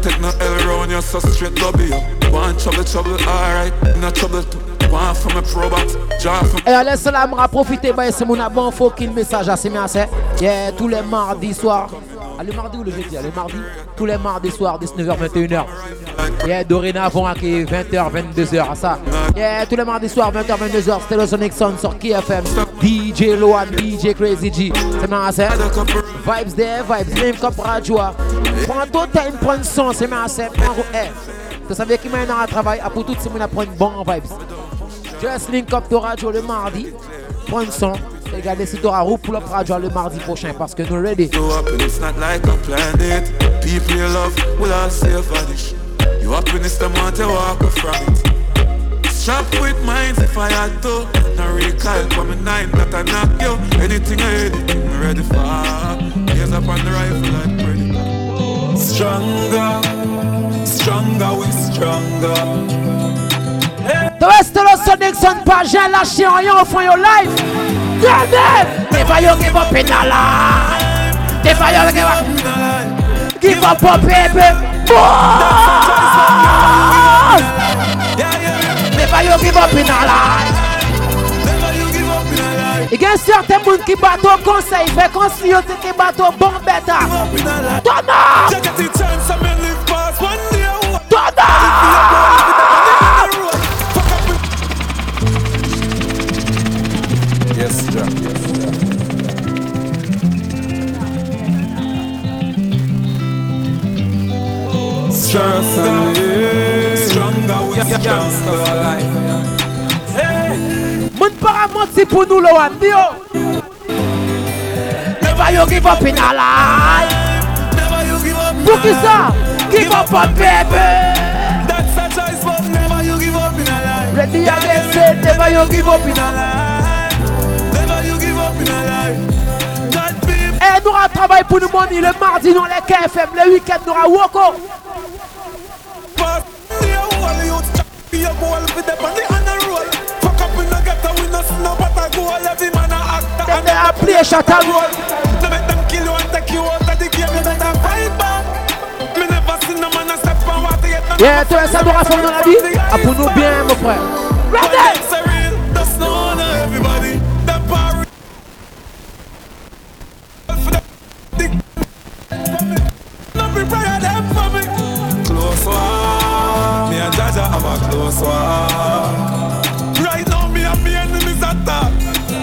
take no L round you, so straight W. One trouble, trouble, alright, trouble too. Et eh, allez, cela m'a profité, bah, c'est mon abonné, faut qu'il message à ces Yeah, tous les mardis soirs, ah, le mardi ou le jeudi? Le mardi. Tous les mardis soirs, 19h, 21h. Yeah, dorénavant, à 20h, 22h, ça. Yeah, tous les mardis soirs, 20h, 22h, c'était le Sonic sur KFM. DJ Loan, DJ Crazy G. C'est bien, c'est. Vibes there, vibes, même comme radio. Prends ton time, prends son, c'est bien, c'est. Tu savais qui m'a dans le travail, ah, pour tout le monde, à prendre bon vibes. Just link up radio le mardi. Prends son. Regardez si tu auras roue pour le radio le mardi prochain parce que nous ready. You up and it's not like I planned it. People you love will all say this. You happiness them want to walk away from it. Sharp with minds if I had to. No recoil from a nine that I knock you. Anything or anything me ready for. Gaze up on the rifle like Predator. Stronger, stronger, we stronger. The rest of the Sonic Sun pas j'ai lâché rien au fond your life. Grab them! Never you give up in a lie. Never you give up. Give up on baby. Never you give up in a lie. E gen serte moun ki bato konsey, fe konsiyote ki bato bon beta. Toma! Life. Moun paramount c'est pour nous le one. Never you give up in a life. Pour qui ça? Give up on baby. That's a choice, but never you give up in a life. Ready again, say never you give up in a life. Never you give up in a life. Be Eh, nous aura travail pour nous money le mardi dans les KFM, le week-end nous aura Woko. A goal with the honor roll. Fuck up in the ghetto, we no snow, but I go all every man a actor. They a play shot and roll. To make them kill you and take you out of the game, you better fight back. Me never seen no man a step on water yet. no Yeah, toi ça nous rassemble dans la vie. Ah, pour nous bien, mon frère. Ready? Just walk. Right now, me and me enemies attack.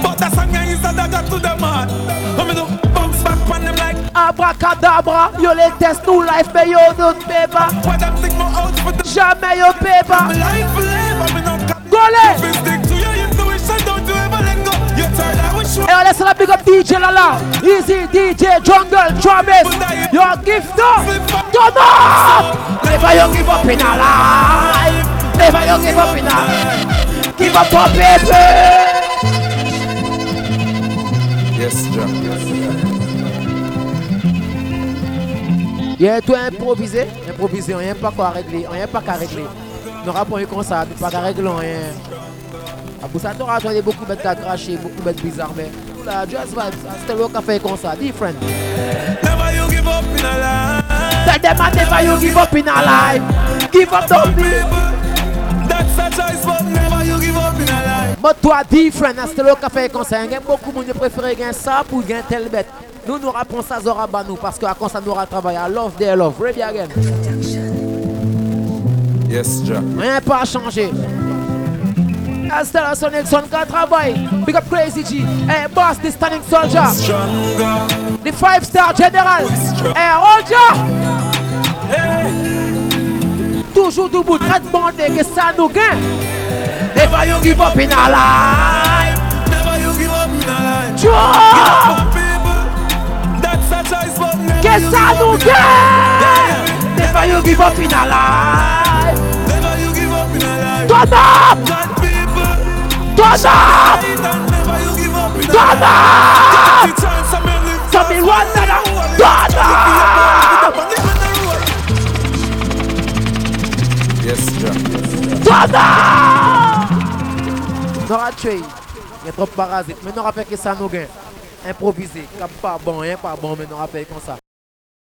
But that song is a dagger to them heart. I'm gonna bounce back on them like Abracadabra, yo les test nous life, mais yo don't paper. Why them think my out for the Jamais yo paper. I'm stick to your intuition, don't you ever let go. You turn big up DJ Lala. Easy DJ, Jungle, Travis. Yo gift up. Never you give up in a life. Never you give up in a life. Give up on baby. Yes, Jack. Yeah, toi improviser, improviser, on n'y a pas quoi régler, on n'y a pas qu'à régler. Nous rappelons comme ça, pas qu'à régler rien. Ah, pour ça, tu auras entendu beaucoup de à cracher, beaucoup de bizarres, mais là, just vibes, c'était le café comme ça, different. Never you give up in a life. Tell them I never you give up in a life. Give up don't be. Mais toi, different, c'était le café ça. Il y a beaucoup de qui préfèrent gagner ça pour gagner tel bête. Nous, nous rappelons ça, Zora Banou, parce que à quoi ça nous aura travaillé. I love their love. Ready again? Yes, Jack. Rien pas changé. Estella Sonic Son qui travaille. Big up Crazy G. Hey, boss, the standing soldier. The five star general. Hey, Roger. Toujours debout, très bandé, que ça nous gagne. Never you give up in our life. Never you give up in a life. Give up, people. That's a choice, but never you give up in a life. Never you give up in our life. Never you give up in a life. Turn up. God, people. Turn up. Fight and never you give up in a Turn up. Get the chance and me live So me want that. Turn up. Turn up. Norachei, il trop parasite. Mais nous rappelle que ça nous gagne. Improvisé, pas bon, hein, pas bon, mais nous rappelle comme ça.